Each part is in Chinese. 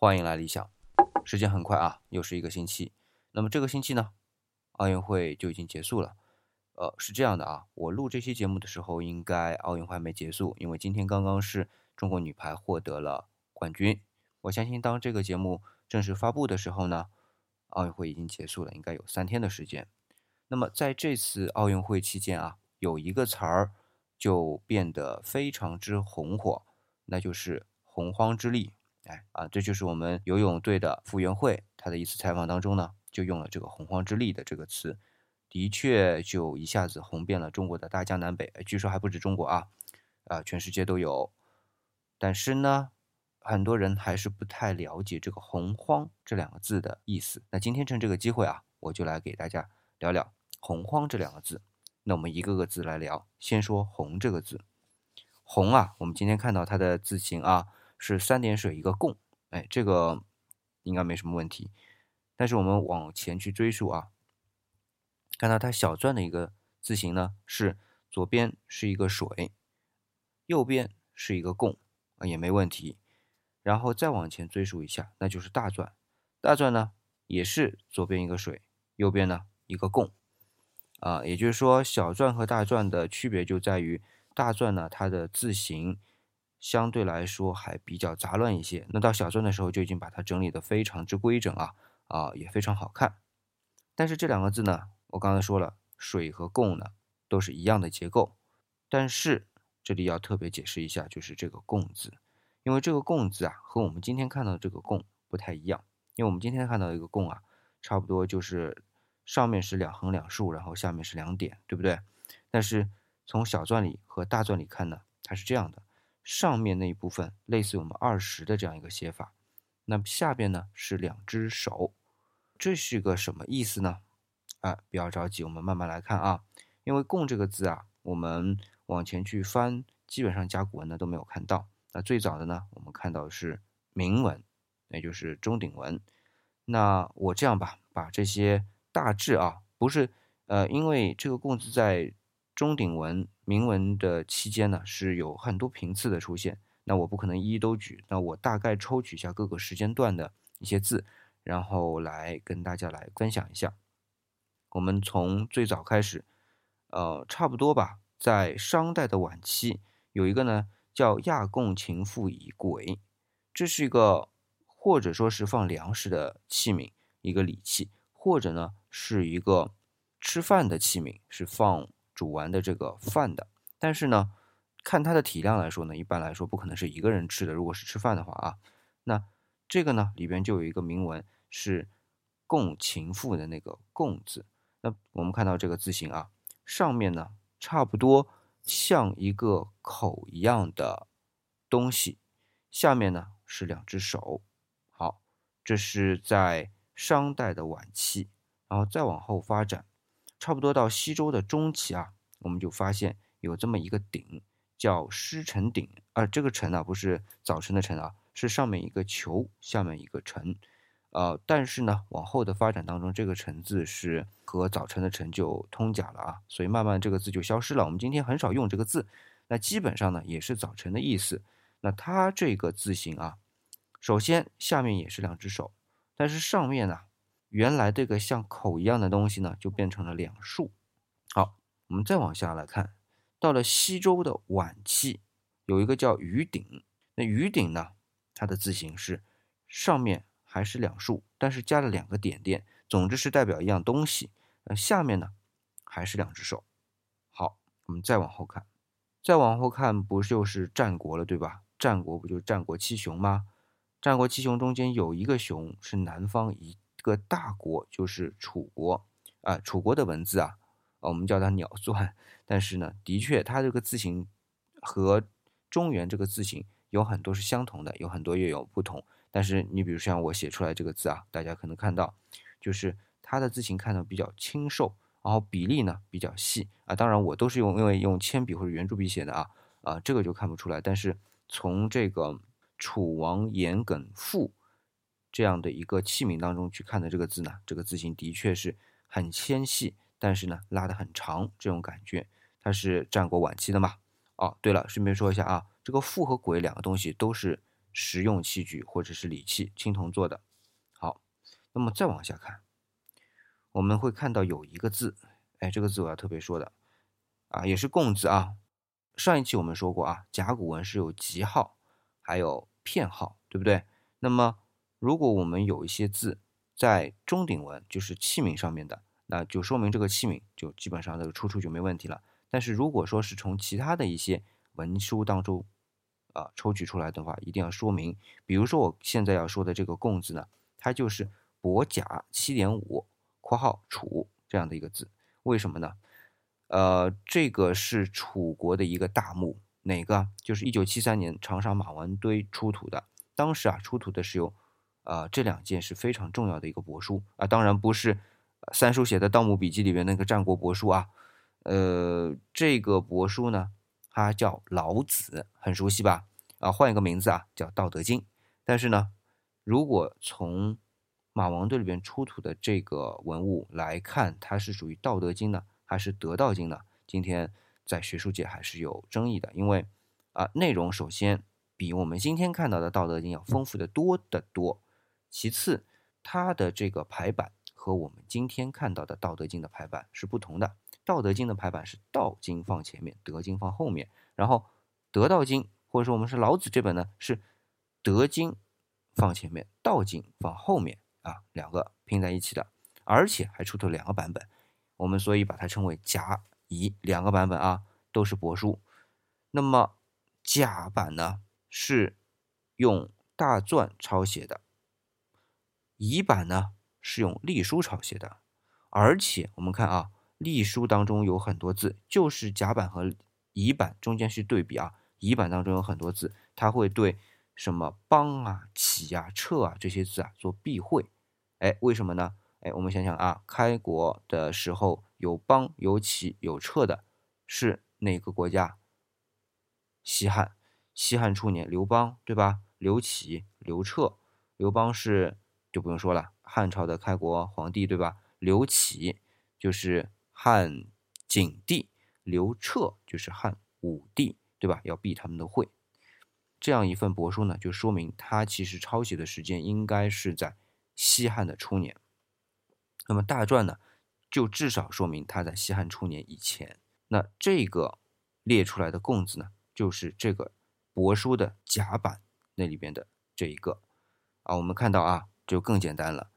欢迎来理想。时间很快啊，又是一个星期。那么这个星期呢，奥运会就已经结束了。呃，是这样的啊，我录这期节目的时候，应该奥运会还没结束，因为今天刚刚是中国女排获得了冠军。我相信当这个节目正式发布的时候呢，奥运会已经结束了，应该有三天的时间。那么在这次奥运会期间啊，有一个词儿就变得非常之红火，那就是“洪荒之力”。哎啊，这就是我们游泳队的傅园慧，她的一次采访当中呢，就用了这个“洪荒之力”的这个词，的确就一下子红遍了中国的大江南北。据说还不止中国啊，啊，全世界都有。但是呢，很多人还是不太了解这个“洪荒”这两个字的意思。那今天趁这个机会啊，我就来给大家聊聊“洪荒”这两个字。那我们一个个字来聊，先说“洪”这个字，“洪”啊，我们今天看到它的字形啊。是三点水一个共，哎，这个应该没什么问题。但是我们往前去追溯啊，看到它小篆的一个字形呢，是左边是一个水，右边是一个共啊，也没问题。然后再往前追溯一下，那就是大篆，大篆呢也是左边一个水，右边呢一个共啊，也就是说小篆和大篆的区别就在于大篆呢它的字形。相对来说还比较杂乱一些，那到小篆的时候就已经把它整理的非常之规整啊啊，也非常好看。但是这两个字呢，我刚才说了，水和共呢都是一样的结构，但是这里要特别解释一下，就是这个共字，因为这个共字啊和我们今天看到的这个共不太一样，因为我们今天看到一个共啊，差不多就是上面是两横两竖，然后下面是两点，对不对？但是从小篆里和大篆里看呢，它是这样的。上面那一部分类似于我们二十的这样一个写法，那么下边呢是两只手，这是个什么意思呢？啊，不要着急，我们慢慢来看啊。因为“共”这个字啊，我们往前去翻，基本上甲骨文呢都没有看到。那最早的呢，我们看到是铭文，也就是钟鼎文。那我这样吧，把这些大致啊，不是呃，因为这个“共”字在。钟鼎文铭文的期间呢，是有很多频次的出现，那我不可能一一都举，那我大概抽取一下各个时间段的一些字，然后来跟大家来分享一下。我们从最早开始，呃，差不多吧，在商代的晚期，有一个呢叫亚贡秦妇以簋，这是一个或者说是放粮食的器皿，一个礼器，或者呢是一个吃饭的器皿，是放。煮完的这个饭的，但是呢，看它的体量来说呢，一般来说不可能是一个人吃的。如果是吃饭的话啊，那这个呢里边就有一个铭文是“共情妇”的那个“共”字。那我们看到这个字形啊，上面呢差不多像一个口一样的东西，下面呢是两只手。好，这是在商代的晚期，然后再往后发展。差不多到西周的中期啊，我们就发现有这么一个鼎，叫师臣鼎。啊，这个臣呢不是早晨的晨啊，是上面一个球，下面一个臣。呃，但是呢，往后的发展当中，这个臣字是和早晨的晨就通假了啊，所以慢慢这个字就消失了。我们今天很少用这个字，那基本上呢也是早晨的意思。那它这个字形啊，首先下面也是两只手，但是上面呢。原来这个像口一样的东西呢，就变成了两竖。好，我们再往下来看，到了西周的晚期，有一个叫鱼鼎。那鱼鼎呢，它的字形是上面还是两竖，但是加了两个点点，总之是代表一样东西。那下面呢，还是两只手。好，我们再往后看，再往后看，不就是战国了，对吧？战国不就是战国七雄吗？战国七雄中间有一个雄是南方一。这个大国就是楚国啊，楚国的文字啊，我们叫它鸟篆，但是呢，的确它这个字形和中原这个字形有很多是相同的，有很多也有不同。但是你比如像我写出来这个字啊，大家可能看到，就是它的字形看的比较清瘦，然后比例呢比较细啊。当然我都是用因为用铅笔或者圆珠笔写的啊啊，这个就看不出来。但是从这个楚王严耿父。这样的一个器皿当中去看的这个字呢，这个字形的确是很纤细，但是呢拉得很长，这种感觉，它是战国晚期的嘛？哦，对了，顺便说一下啊，这个“父”和“鬼”两个东西都是实用器具或者是礼器，青铜做的。好，那么再往下看，我们会看到有一个字，哎，这个字我要特别说的啊，也是贡字啊。上一期我们说过啊，甲骨文是有吉号，还有片号，对不对？那么如果我们有一些字在中鼎文，就是器皿上面的，那就说明这个器皿就基本上这个出处就没问题了。但是如果说是从其他的一些文书当中啊抽取出来的话，一定要说明。比如说我现在要说的这个“贡”字呢，它就是伯甲七点五（括号楚）这样的一个字。为什么呢？呃，这个是楚国的一个大墓，哪个？就是一九七三年长沙马王堆出土的。当时啊，出土的是有。啊，这两件是非常重要的一个帛书啊，当然不是三叔写的《盗墓笔记》里面那个战国帛书啊。呃，这个帛书呢，它叫《老子》，很熟悉吧？啊，换一个名字啊，叫《道德经》。但是呢，如果从马王堆里边出土的这个文物来看，它是属于《道德经》呢，还是《得道经》呢？今天在学术界还是有争议的，因为啊，内容首先比我们今天看到的《道德经》要丰富的多得多。其次，它的这个排版和我们今天看到的《道德经》的排版是不同的。《道德经》的排版是“道经”放前面，“德经”放后面，然后《德道经》或者说我们是老子这本呢，是“德经”放前面，“道经”放后面啊，两个拼在一起的，而且还出土两个版本，我们所以把它称为甲乙两个版本啊，都是帛书。那么甲版呢，是用大篆抄写的。乙版呢是用隶书抄写的，而且我们看啊，隶书当中有很多字，就是甲版和乙版中间去对比啊，乙版当中有很多字，它会对什么邦啊、起啊、撤啊这些字啊做避讳。哎，为什么呢？哎，我们想想啊，开国的时候有邦、有起、有撤的，是哪个国家？西汉。西汉初年，刘邦对吧？刘启、刘彻，刘邦是。就不用说了，汉朝的开国皇帝对吧？刘启就是汉景帝，刘彻就是汉武帝，对吧？要避他们的讳。这样一份帛书呢，就说明他其实抄写的时间应该是在西汉的初年。那么大篆呢，就至少说明他在西汉初年以前。那这个列出来的贡字呢，就是这个帛书的甲版那里边的这一个啊，我们看到啊。就更简单了，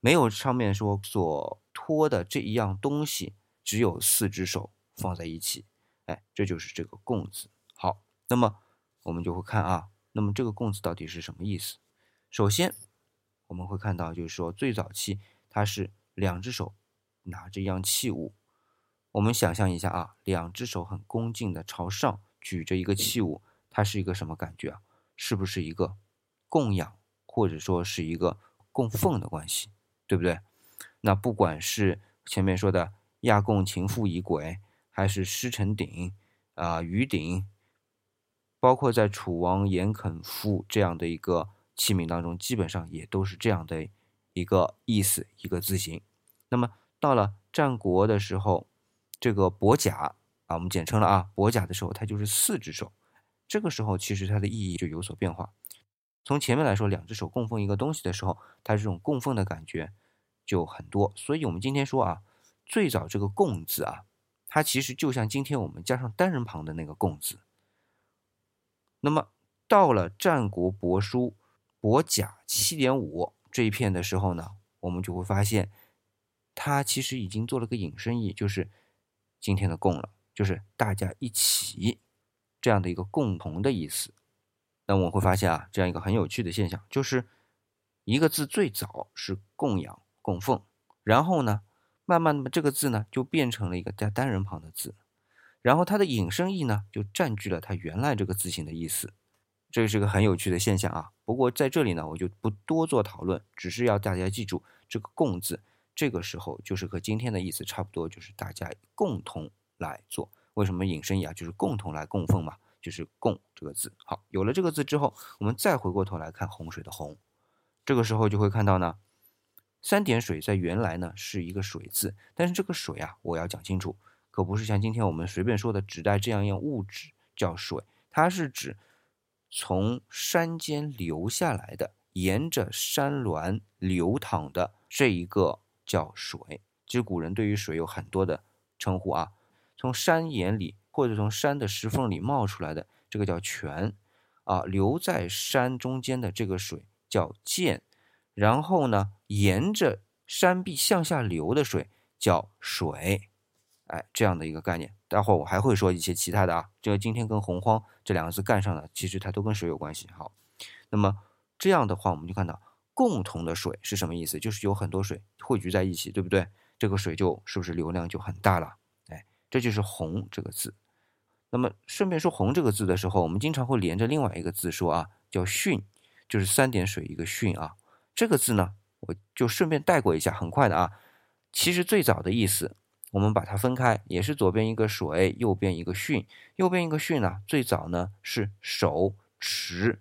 没有上面说所托的这一样东西，只有四只手放在一起，哎，这就是这个“供”字。好，那么我们就会看啊，那么这个“供”字到底是什么意思？首先我们会看到，就是说最早期它是两只手拿着一样器物，我们想象一下啊，两只手很恭敬的朝上举着一个器物，它是一个什么感觉啊？是不是一个供养，或者说是一个？供奉的关系，对不对？那不管是前面说的亚贡秦妇仪轨，还是师臣鼎啊、鱼鼎，包括在楚王严肯夫这样的一个器皿当中，基本上也都是这样的一个意思，一个字形。那么到了战国的时候，这个伯甲啊，我们简称了啊，伯甲的时候，它就是四只手。这个时候其实它的意义就有所变化。从前面来说，两只手供奉一个东西的时候，它这种供奉的感觉就很多。所以，我们今天说啊，最早这个“供”字啊，它其实就像今天我们加上单人旁的那个“供”字。那么，到了战国帛书帛甲七点五这一片的时候呢，我们就会发现，它其实已经做了个引申义，就是今天的“供”了，就是大家一起这样的一个共同的意思。那我会发现啊，这样一个很有趣的现象，就是一个字最早是供养、供奉，然后呢，慢慢的这个字呢就变成了一个带单人旁的字，然后它的引申义呢就占据了它原来这个字形的意思，这是个很有趣的现象啊。不过在这里呢，我就不多做讨论，只是要大家记住这个“供”字，这个时候就是和今天的意思差不多，就是大家共同来做。为什么引申义啊？就是共同来供奉嘛。就是“供”这个字，好，有了这个字之后，我们再回过头来看洪水的“洪”，这个时候就会看到呢，三点水在原来呢是一个水字，但是这个水啊，我要讲清楚，可不是像今天我们随便说的指代这样一样物质叫水，它是指从山间流下来的，沿着山峦流淌的这一个叫水。其实古人对于水有很多的称呼啊，从山岩里或者从山的石缝里冒出来的，这个叫泉啊，流在山中间的这个水叫涧，然后呢，沿着山壁向下流的水叫水。哎，这样的一个概念，待会儿我还会说一些其他的啊。这个今天跟洪荒这两个字干上了，其实它都跟水有关系。好，那么这样的话，我们就看到共同的水是什么意思？就是有很多水汇聚在一起，对不对？这个水就是不是流量就很大了？哎，这就是洪这个字。那么顺便说红这个字的时候，我们经常会连着另外一个字说啊，叫汛，就是三点水一个汛啊。这个字呢，我就顺便带过一下，很快的啊。其实最早的意思。我们把它分开，也是左边一个水，右边一个巽。右边一个巽呢，最早呢是手持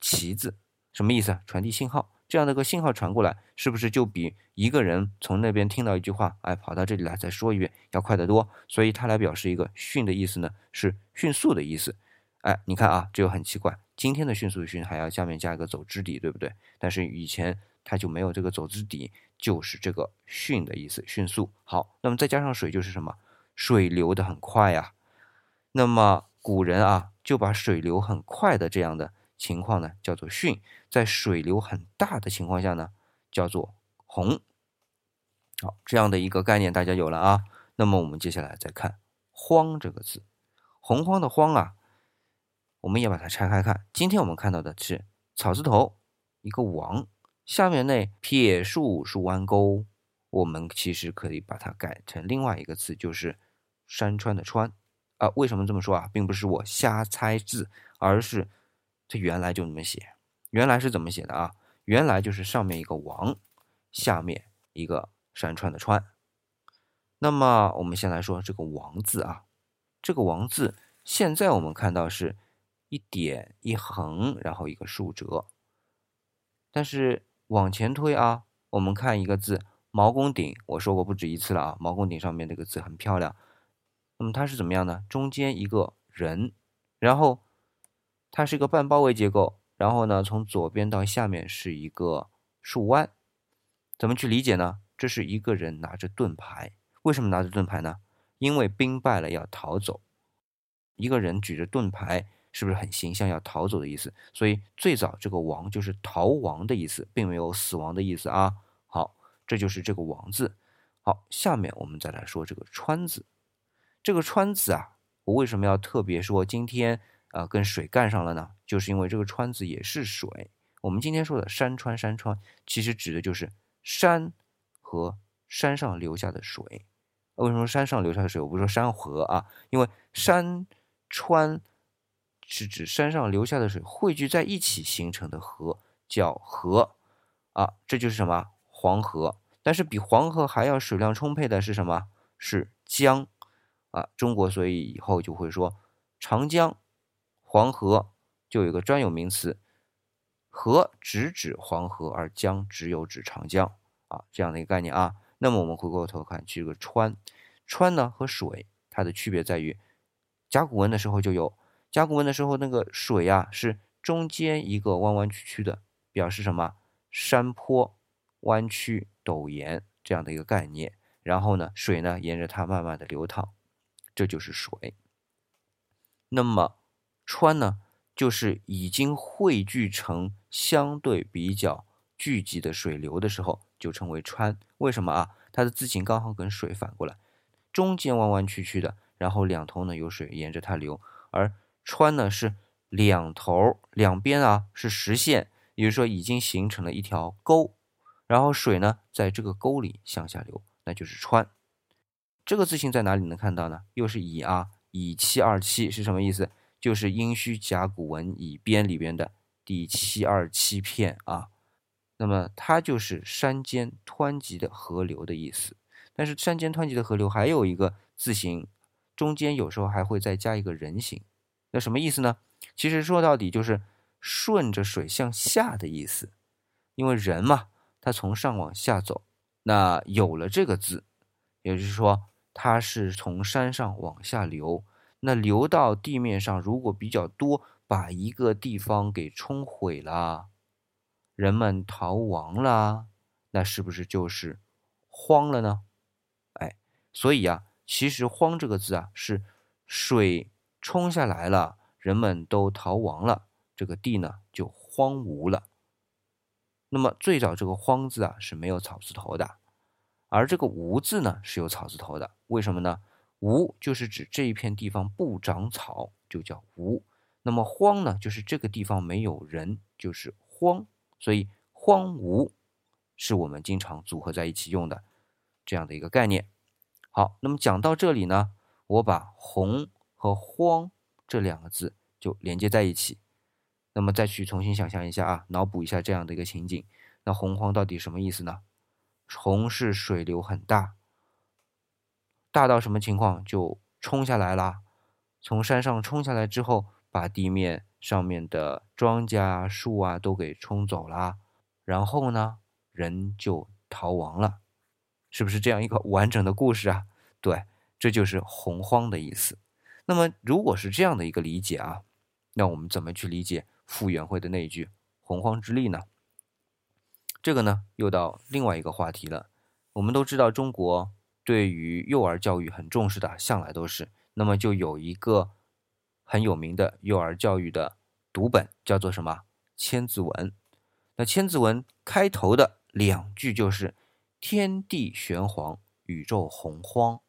旗子，什么意思？传递信号，这样的个信号传过来，是不是就比一个人从那边听到一句话，哎，跑到这里来再说一遍要快得多？所以它来表示一个迅的意思呢，是迅速的意思。哎，你看啊，这就很奇怪，今天的迅速的迅还要下面加一个走之底，对不对？但是以前。它就没有这个走之底，就是这个迅的意思，迅速。好，那么再加上水就是什么？水流的很快呀。那么古人啊，就把水流很快的这样的情况呢，叫做汛；在水流很大的情况下呢，叫做洪。好，这样的一个概念大家有了啊。那么我们接下来再看“荒”这个字，“洪荒”的“荒”啊，我们也把它拆开看。今天我们看到的是草字头一个王。下面那撇竖竖弯钩，我们其实可以把它改成另外一个字，就是山川的川啊。为什么这么说啊？并不是我瞎猜字，而是它原来就这么写。原来是怎么写的啊？原来就是上面一个王，下面一个山川的川。那么我们先来说这个王字啊，这个王字现在我们看到是一点一横，然后一个竖折，但是。往前推啊，我们看一个字“毛公鼎”，我说过不止一次了啊，“毛公鼎”上面这个字很漂亮。那么它是怎么样呢？中间一个人，然后它是一个半包围结构，然后呢，从左边到下面是一个竖弯。怎么去理解呢？这是一个人拿着盾牌，为什么拿着盾牌呢？因为兵败了要逃走，一个人举着盾牌。是不是很形象要逃走的意思？所以最早这个亡就是逃亡的意思，并没有死亡的意思啊。好，这就是这个亡字。好，下面我们再来说这个川字。这个川字啊，我为什么要特别说今天啊跟水干上了呢？就是因为这个川字也是水。我们今天说的山川山川，其实指的就是山和山上流下的水。为什么山上流下的水？我不说山河啊，因为山川。是指山上流下的水汇聚在一起形成的河，叫河啊，这就是什么黄河。但是比黄河还要水量充沛的是什么？是江啊。中国所以以后就会说长江、黄河，就有一个专有名词，河直指黄河，而江只有指长江啊，这样的一个概念啊。那么我们回过头看这个川，川呢和水它的区别在于，甲骨文的时候就有。甲骨文的时候，那个水呀是中间一个弯弯曲曲的，表示什么？山坡、弯曲、陡岩这样的一个概念。然后呢，水呢沿着它慢慢的流淌，这就是水。那么川呢，就是已经汇聚成相对比较聚集的水流的时候，就称为川。为什么啊？它的字形刚好跟水反过来，中间弯弯曲曲的，然后两头呢有水沿着它流，而川呢是两头两边啊是实线，也就是说已经形成了一条沟，然后水呢在这个沟里向下流，那就是川。这个字形在哪里能看到呢？又是乙啊，乙七二七是什么意思？就是殷墟甲骨文乙编里边的第七二七片啊。那么它就是山间湍急的河流的意思。但是山间湍急的河流还有一个字形，中间有时候还会再加一个人形。那什么意思呢？其实说到底就是顺着水向下的意思，因为人嘛，他从上往下走，那有了这个字，也就是说它是从山上往下流，那流到地面上，如果比较多，把一个地方给冲毁了，人们逃亡了，那是不是就是荒了呢？哎，所以啊，其实“荒”这个字啊，是水冲下来了，人们都逃亡了，这个地呢就荒芜了。那么最早这个“荒”字啊是没有草字头的，而这个“无”字呢是有草字头的。为什么呢？“无”就是指这一片地方不长草，就叫“无”。那么“荒”呢，就是这个地方没有人，就是“荒”。所以“荒芜”是我们经常组合在一起用的这样的一个概念。好，那么讲到这里呢，我把“洪”和“荒”这两个字就连接在一起。那么再去重新想象一下啊，脑补一下这样的一个情景。那洪荒到底什么意思呢？洪是水流很大，大到什么情况就冲下来了。从山上冲下来之后，把地面上面的庄稼、树啊都给冲走了。然后呢，人就逃亡了。是不是这样一个完整的故事啊？对，这就是洪荒的意思。那么如果是这样的一个理解啊，那我们怎么去理解？傅园慧的那一句“洪荒之力”呢？这个呢，又到另外一个话题了。我们都知道，中国对于幼儿教育很重视的，向来都是。那么，就有一个很有名的幼儿教育的读本，叫做什么《千字文》。那《千字文》开头的两句就是“天地玄黄，宇宙洪荒”。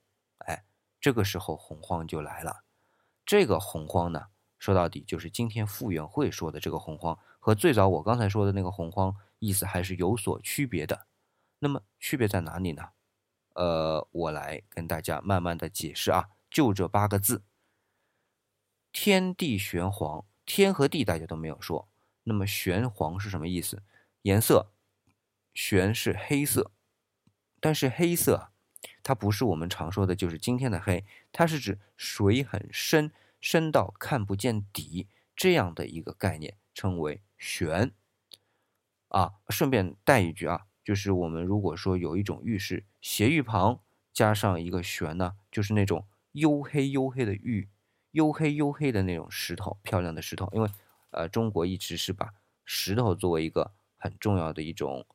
哎，这个时候洪荒就来了。这个洪荒呢？说到底，就是今天傅园慧说的这个洪荒，和最早我刚才说的那个洪荒意思还是有所区别的。那么区别在哪里呢？呃，我来跟大家慢慢的解释啊。就这八个字：天地玄黄，天和地大家都没有说。那么玄黄是什么意思？颜色，玄是黑色，但是黑色它不是我们常说的，就是今天的黑，它是指水很深。深到看不见底这样的一个概念称为玄啊。顺便带一句啊，就是我们如果说有一种玉是斜玉旁加上一个玄呢，就是那种黝黑黝黑的玉，黝黑黝黑的那种石头，漂亮的石头。因为呃，中国一直是把石头作为一个很重要的一种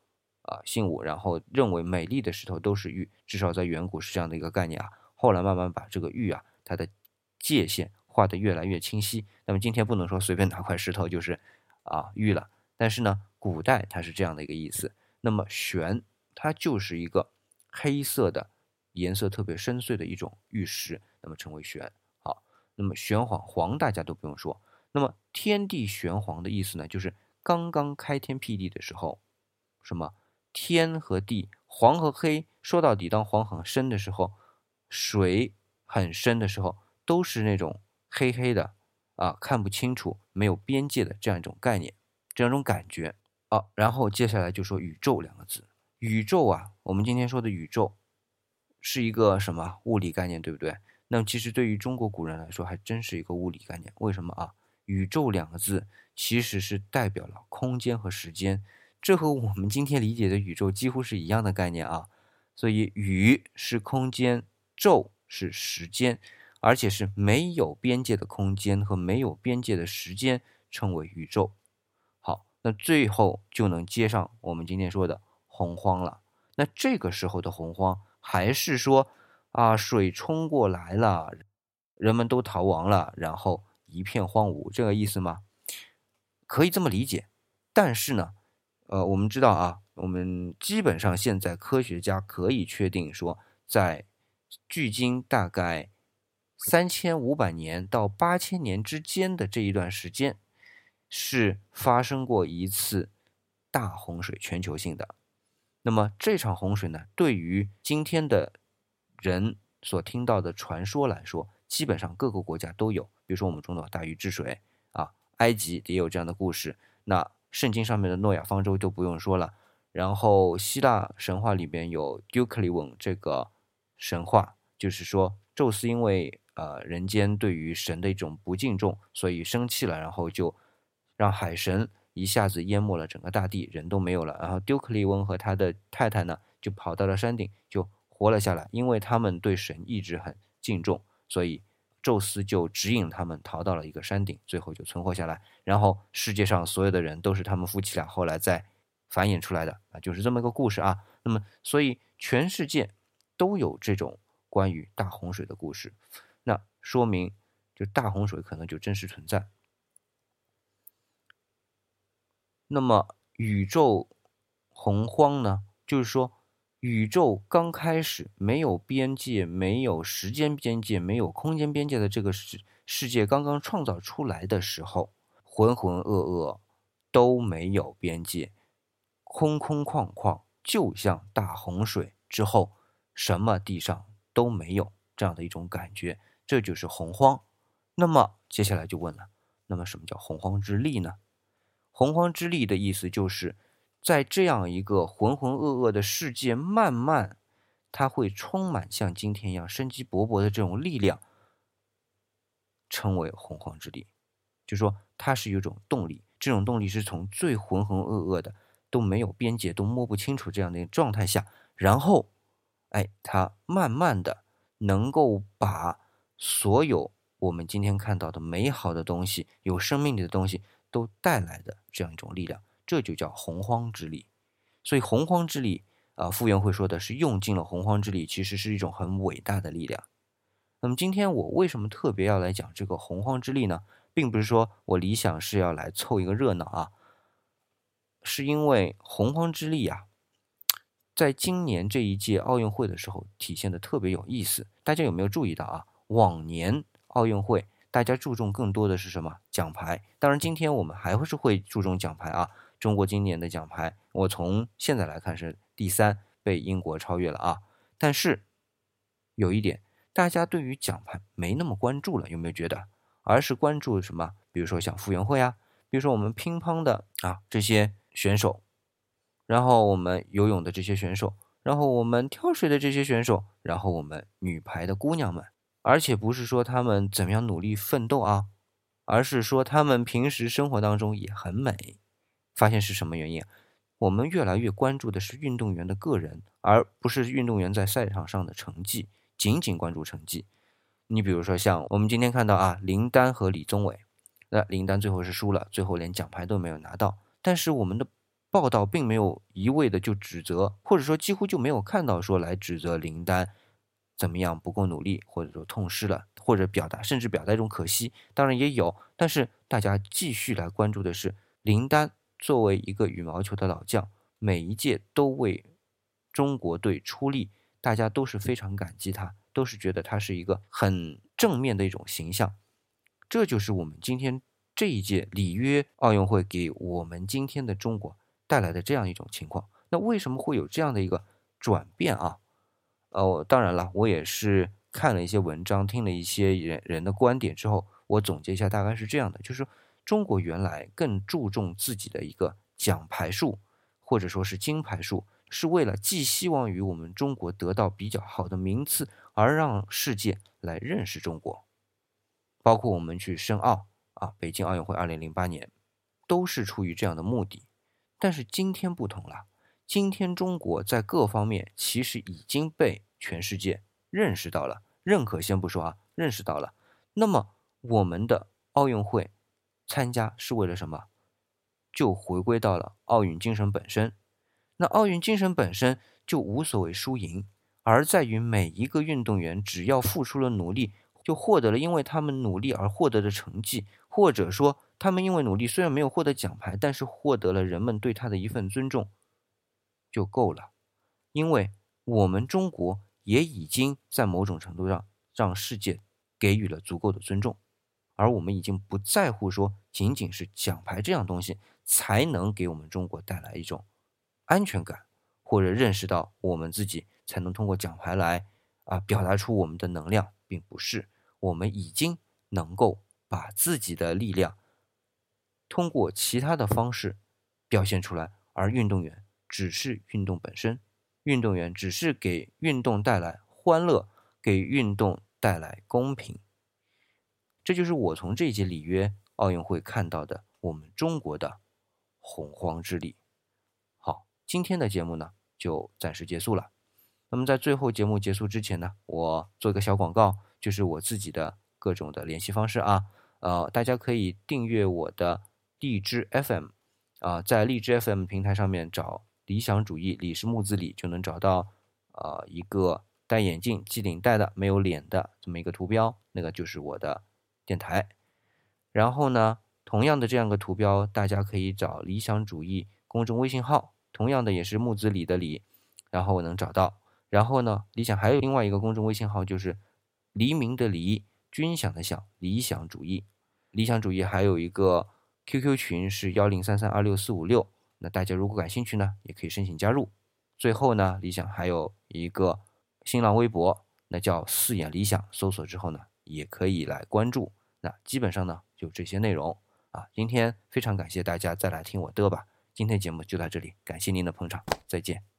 啊信物，然后认为美丽的石头都是玉，至少在远古是这样的一个概念啊。后来慢慢把这个玉啊，它的界限。画的越来越清晰。那么今天不能说随便拿块石头就是啊玉了，但是呢，古代它是这样的一个意思。那么玄，它就是一个黑色的，颜色特别深邃的一种玉石，那么称为玄。好，那么玄黄黄大家都不用说。那么天地玄黄的意思呢，就是刚刚开天辟地的时候，什么天和地黄和黑，说到底，当黄很深的时候，水很深的时候，都是那种。黑黑的啊，看不清楚，没有边界的这样一种概念，这样一种感觉啊。然后接下来就说宇宙两个字，宇宙啊，我们今天说的宇宙是一个什么物理概念，对不对？那么其实对于中国古人来说，还真是一个物理概念。为什么啊？宇宙两个字其实是代表了空间和时间，这和我们今天理解的宇宙几乎是一样的概念啊。所以宇是空间，宙是时间。而且是没有边界的空间和没有边界的时间，称为宇宙。那最后就能接上我们今天说的洪荒了。那这个时候的洪荒，还是说啊，水冲过来了，人们都逃亡了，然后一片荒芜，这个意思吗？可以这么理解。但是呢，呃，我们知道啊，我们基本上现在科学家可以确定说，在距今大概。三千五百年到八千年之间的这一段时间，是发生过一次大洪水，全球性的。那么这场洪水呢，对于今天的人所听到的传说来说，基本上各个国家都有。比如说我们中的大禹治水啊，埃及也有这样的故事。那圣经上面的诺亚方舟就不用说了。然后希腊神话里边有 d u k l i o n 这个神话，就是说宙斯因为呃，人间对于神的一种不敬重，所以生气了，然后就让海神一下子淹没了整个大地，人都没有了。然后丢克利翁和他的太太呢，就跑到了山顶，就活了下来。因为他们对神一直很敬重，所以宙斯就指引他们逃到了一个山顶，最后就存活下来。然后世界上所有的人都是他们夫妻俩后来再繁衍出来的啊，就是这么一个故事啊。那么，所以全世界都有这种关于大洪水的故事，那说明就大洪水可能就真实存在。那么宇宙洪荒呢？就是说。宇宙刚开始没有边界、没有时间边界、没有空间边界的这个世世界刚刚创造出来的时候，浑浑噩噩，都没有边界，空空旷旷，就像大洪水之后，什么地上都没有这样的一种感觉，这就是洪荒。那么接下来就问了，那么什么叫洪荒之力呢？洪荒之力的意思就是。在这样一个浑浑噩噩的世界，慢慢，它会充满像今天一样生机勃勃的这种力量，称为洪荒之力。就说它是一种动力，这种动力是从最浑浑噩噩的都没有边界、都摸不清楚这样的状态下，然后，哎，它慢慢的能够把所有我们今天看到的美好的东西、有生命力的东西都带来的这样一种力量。这就叫洪荒之力，所以洪荒之力啊，傅园慧说的是用尽了洪荒之力，其实是一种很伟大的力量。那么今天我为什么特别要来讲这个洪荒之力呢？并不是说我理想是要来凑一个热闹啊，是因为洪荒之力啊，在今年这一届奥运会的时候体现的特别有意思。大家有没有注意到啊？往年奥运会大家注重更多的是什么？奖牌。当然，今天我们还会是会注重奖牌啊。中国今年的奖牌，我从现在来看是第三，被英国超越了啊。但是有一点，大家对于奖牌没那么关注了，有没有觉得？而是关注什么？比如说像傅园慧啊，比如说我们乒乓的啊这些选手，然后我们游泳的这些选手，然后我们跳水的这些选手，然后我们女排的姑娘们，而且不是说他们怎么样努力奋斗啊，而是说他们平时生活当中也很美。发现是什么原因？我们越来越关注的是运动员的个人，而不是运动员在赛场上的成绩。仅仅关注成绩。你比如说，像我们今天看到啊，林丹和李宗伟，那林丹最后是输了，最后连奖牌都没有拿到。但是我们的报道并没有一味的就指责，或者说几乎就没有看到说来指责林丹怎么样不够努力，或者说痛失了，或者表达甚至表达一种可惜。当然也有，但是大家继续来关注的是林丹。作为一个羽毛球的老将，每一届都为中国队出力，大家都是非常感激他，都是觉得他是一个很正面的一种形象。这就是我们今天这一届里约奥运会给我们今天的中国带来的这样一种情况。那为什么会有这样的一个转变啊？呃，当然了，我也是看了一些文章，听了一些人人的观点之后，我总结一下，大概是这样的，就是。中国原来更注重自己的一个奖牌数，或者说是金牌数，是为了寄希望于我们中国得到比较好的名次，而让世界来认识中国。包括我们去申奥啊，北京奥运会二零零八年，都是出于这样的目的。但是今天不同了，今天中国在各方面其实已经被全世界认识到了，认可先不说啊，认识到了。那么我们的奥运会。参加是为了什么？就回归到了奥运精神本身。那奥运精神本身就无所谓输赢，而在于每一个运动员只要付出了努力，就获得了因为他们努力而获得的成绩，或者说他们因为努力虽然没有获得奖牌，但是获得了人们对他的一份尊重，就够了。因为我们中国也已经在某种程度上让世界给予了足够的尊重。而我们已经不在乎说，仅仅是奖牌这样东西才能给我们中国带来一种安全感，或者认识到我们自己才能通过奖牌来啊表达出我们的能量，并不是我们已经能够把自己的力量通过其他的方式表现出来，而运动员只是运动本身，运动员只是给运动带来欢乐，给运动带来公平。这就是我从这届里约奥运会看到的我们中国的洪荒之力。好，今天的节目呢就暂时结束了。那么在最后节目结束之前呢，我做一个小广告，就是我自己的各种的联系方式啊。呃，大家可以订阅我的荔枝 FM 啊，在荔枝 FM 平台上面找理想主义，李是木子李，就能找到呃一个戴眼镜、系领带的、没有脸的这么一个图标，那个就是我的电台。然后呢，同样的这样一个图标，大家可以找理想主义公众微信号，同样的也是木子李的李，然后我能找到。然后呢，理想还有另外一个公众微信号，就是黎明的黎，军饷的饷，理想主义。理想主义还有一个 QQ 群是幺零三三二六四五六，那大家如果感兴趣呢，也可以申请加入。最后呢，理想还有一个新浪微博，那叫四眼理想，搜索之后呢，也可以来关注。那基本上呢，就这些内容啊。今天非常感谢大家再来听我的吧，今天节目就到这里，感谢您的捧场，再见。